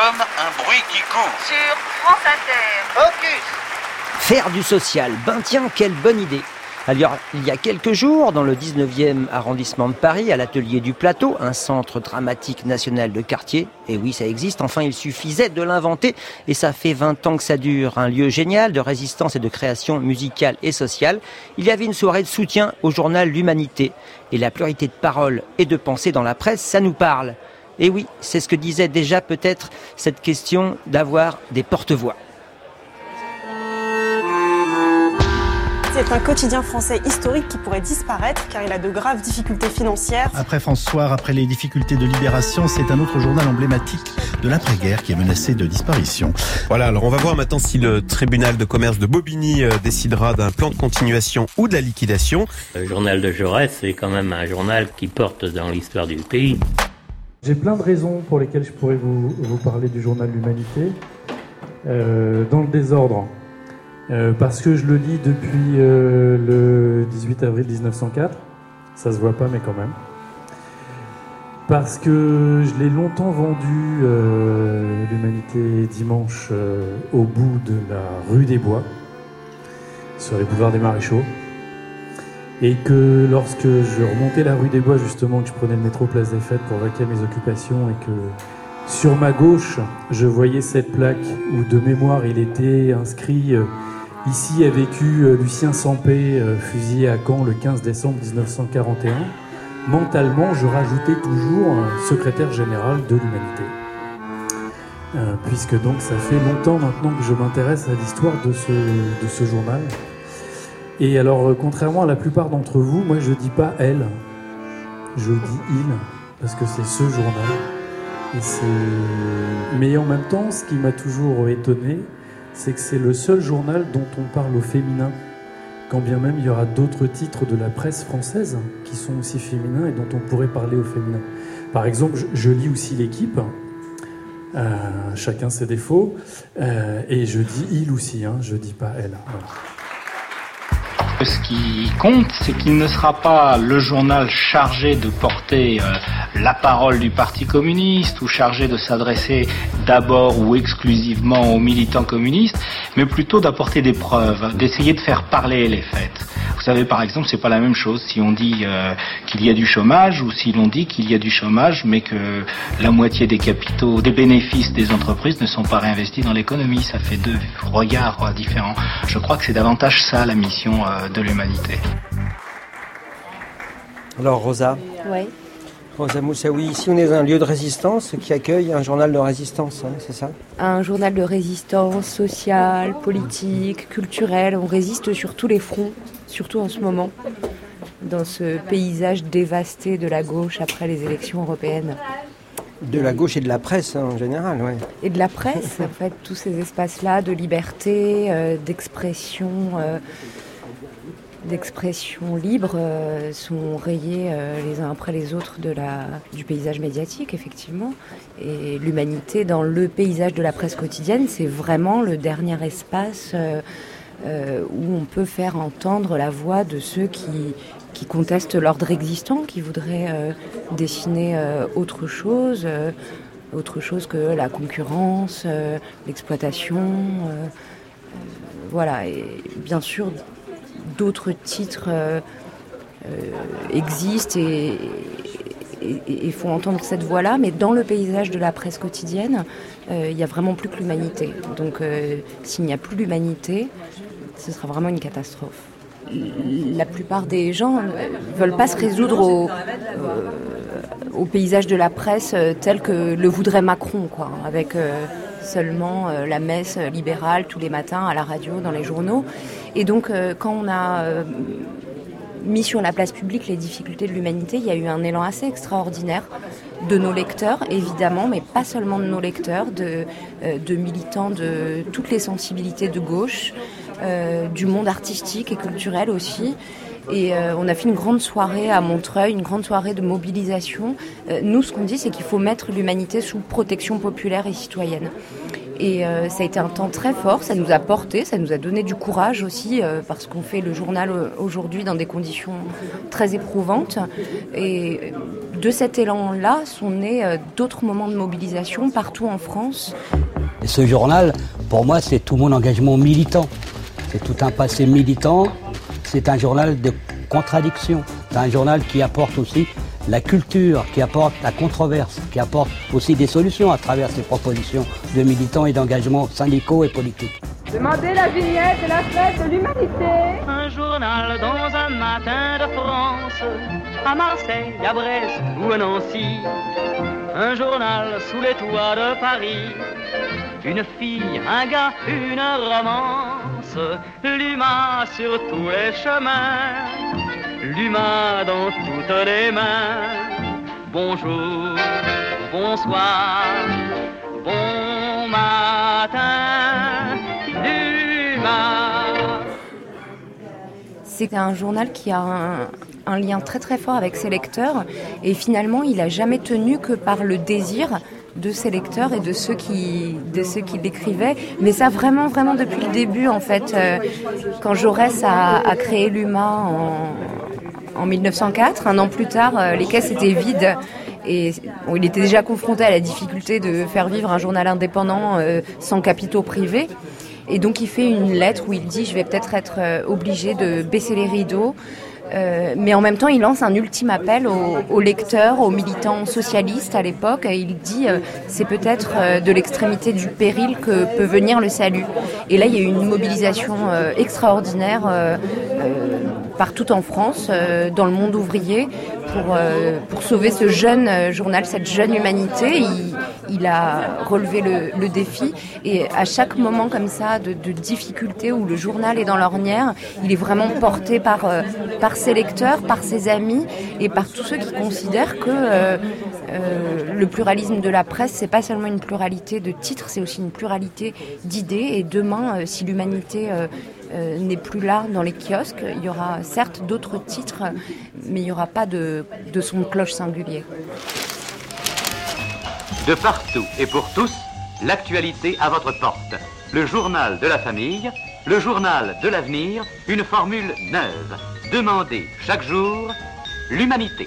comme un bruit qui court. Sur France Inter. Focus Faire du social, ben tiens, quelle bonne idée alors, il y a quelques jours, dans le 19e arrondissement de Paris, à l'atelier du Plateau, un centre dramatique national de quartier, et oui, ça existe, enfin, il suffisait de l'inventer, et ça fait 20 ans que ça dure, un lieu génial de résistance et de création musicale et sociale. Il y avait une soirée de soutien au journal L'Humanité, et la pluralité de paroles et de pensées dans la presse, ça nous parle. Et oui, c'est ce que disait déjà peut-être cette question d'avoir des porte-voix. C'est un quotidien français historique qui pourrait disparaître car il a de graves difficultés financières. Après François, après les difficultés de libération, c'est un autre journal emblématique de l'après-guerre qui est menacé de disparition. Voilà, alors on va voir maintenant si le tribunal de commerce de Bobigny euh, décidera d'un plan de continuation ou de la liquidation. Le journal de Jaurès, c'est quand même un journal qui porte dans l'histoire du pays. J'ai plein de raisons pour lesquelles je pourrais vous, parler du journal L'Humanité. Euh, dans le désordre, euh, parce que je le lis depuis euh, le 18 avril 1904. Ça se voit pas, mais quand même. Parce que je l'ai longtemps vendu, l'Humanité dimanche, au bout de la rue des Bois, sur les boulevards des Maréchaux. Et que lorsque je remontais la rue des Bois, justement, que je prenais le métro Place des Fêtes pour vaquer mes occupations, et que sur ma gauche, je voyais cette plaque où de mémoire il était inscrit Ici a vécu euh, Lucien Sampé, euh, fusillé à Caen le 15 décembre 1941. Mentalement, je rajoutais toujours secrétaire général de l'humanité. Euh, puisque donc ça fait longtemps maintenant que je m'intéresse à l'histoire de ce, de ce journal. Et alors, contrairement à la plupart d'entre vous, moi je dis pas elle, je dis il, parce que c'est ce journal. Mais en même temps, ce qui m'a toujours étonné, c'est que c'est le seul journal dont on parle au féminin, quand bien même il y aura d'autres titres de la presse française qui sont aussi féminins et dont on pourrait parler au féminin. Par exemple, je, lis aussi l'équipe, euh, chacun ses défauts, euh, et je dis il aussi, hein, je dis pas elle. Ce qui compte, c'est qu'il ne sera pas le journal chargé de porter euh, la parole du Parti communiste ou chargé de s'adresser d'abord ou exclusivement aux militants communistes, mais plutôt d'apporter des preuves, d'essayer de faire parler les faits. Vous savez, par exemple, c'est pas la même chose si on dit euh, qu'il y a du chômage ou si l'on dit qu'il y a du chômage, mais que la moitié des capitaux, des bénéfices des entreprises ne sont pas réinvestis dans l'économie. Ça fait deux regards euh, différents. Je crois que c'est davantage ça la mission euh, de l'humanité. Alors, Rosa? Oui. Rosa Moussaoui, ici on est dans un lieu de résistance qui accueille un journal de résistance, hein, c'est ça Un journal de résistance sociale, politique, culturelle. On résiste sur tous les fronts, surtout en ce moment, dans ce paysage dévasté de la gauche après les élections européennes. De la gauche et de la presse hein, en général, oui. Et de la presse, en fait, tous ces espaces-là de liberté, euh, d'expression. Euh, d'expression libre euh, sont rayés euh, les uns après les autres de la, du paysage médiatique, effectivement. Et l'humanité dans le paysage de la presse quotidienne, c'est vraiment le dernier espace euh, où on peut faire entendre la voix de ceux qui, qui contestent l'ordre existant, qui voudraient dessiner autre chose, autre chose que la concurrence, l'exploitation. voilà, et bien sûr, d'autres titres euh, euh, existent et, font entendre cette voix-là, mais dans le paysage de la presse quotidienne, euh, il n'y a vraiment plus que l'humanité. Donc s'il n'y a plus l'humanité, ce sera vraiment une catastrophe. La plupart des gens ne veulent pas se résoudre au, paysage de la presse tel que le voudrait Macron, quoi, seulement la messe libérale tous les matins à la radio, dans les journaux. Et donc, euh, quand on a euh, mis sur la place publique les difficultés de l'humanité, il y a eu un élan assez extraordinaire de nos lecteurs, évidemment, mais pas seulement de nos lecteurs, euh, de militants de toutes les sensibilités de gauche, du monde artistique et culturel aussi. Et on a fait une grande soirée à Montreuil, une grande soirée de mobilisation. nous, ce qu'on dit, c'est qu'il faut mettre l'humanité sous protection populaire et citoyenne. Et euh, ça a été un temps très fort, ça nous a porté, ça nous a donné du courage aussi, euh, parce qu'on fait le journal aujourd'hui dans des conditions très éprouvantes. Et de cet élan-là sont nés d'autres moments de mobilisation partout en France. Et ce journal, pour moi, c'est tout mon engagement militant. C'est tout un passé militant. C'est un journal de contradiction. C'est un journal qui apporte aussi la culture, qui apporte la controverse, qui apporte aussi des solutions à travers ses propositions de militants et d'engagements syndicaux et politiques. Demandez la vignette et la fête de l'humanité. Un journal dans un matin de France, à Marseille, à Brest ou à Nancy. Un journal sous les toits de Paris. Une fille, un gars, une romance. L'humain sur tous les chemins. L'humain dans toutes les mains. Bonjour, bonsoir, bon matin. C'est un journal qui a un, lien très très fort avec ses lecteurs et finalement il n'a jamais tenu que par le désir de ses lecteurs et de ceux qui de ceux qui l'écrivaient. Mais ça vraiment vraiment depuis le début en fait euh, quand Jaurès a, créé l'UMA en, 1904 un an plus tard euh, les caisses étaient vides. Et il était déjà confronté à la difficulté de faire vivre un journal indépendant euh, sans capitaux privés. Et donc il fait une lettre où il dit je vais peut-être être, obligé de baisser les rideaux. Euh, mais en même temps, il lance un ultime appel aux, lecteurs, aux militants socialistes à l'époque. Il dit euh, c'est peut-être de l'extrémité du péril que peut venir le salut. Et là, il y a eu une mobilisation extraordinaire partout en France, dans le monde ouvrier, pour, pour sauver ce jeune journal, cette jeune humanité. Il a relevé le, défi. Et à chaque moment comme ça de, difficulté où le journal est dans l'ornière, il est vraiment porté par, euh, ses lecteurs, par ses amis et par tous ceux qui considèrent que euh, euh, le pluralisme de la presse, c'est pas seulement une pluralité de titres, c'est aussi une pluralité d'idées. Et demain, si l'humanité n'est plus là dans les kiosques, il y aura certes d'autres titres, mais il n'y aura pas de, son cloche singulier. De partout et pour tous, l'actualité à votre porte. Le journal de la famille, le journal de l'avenir, une formule neuve. Demandez chaque jour l'humanité.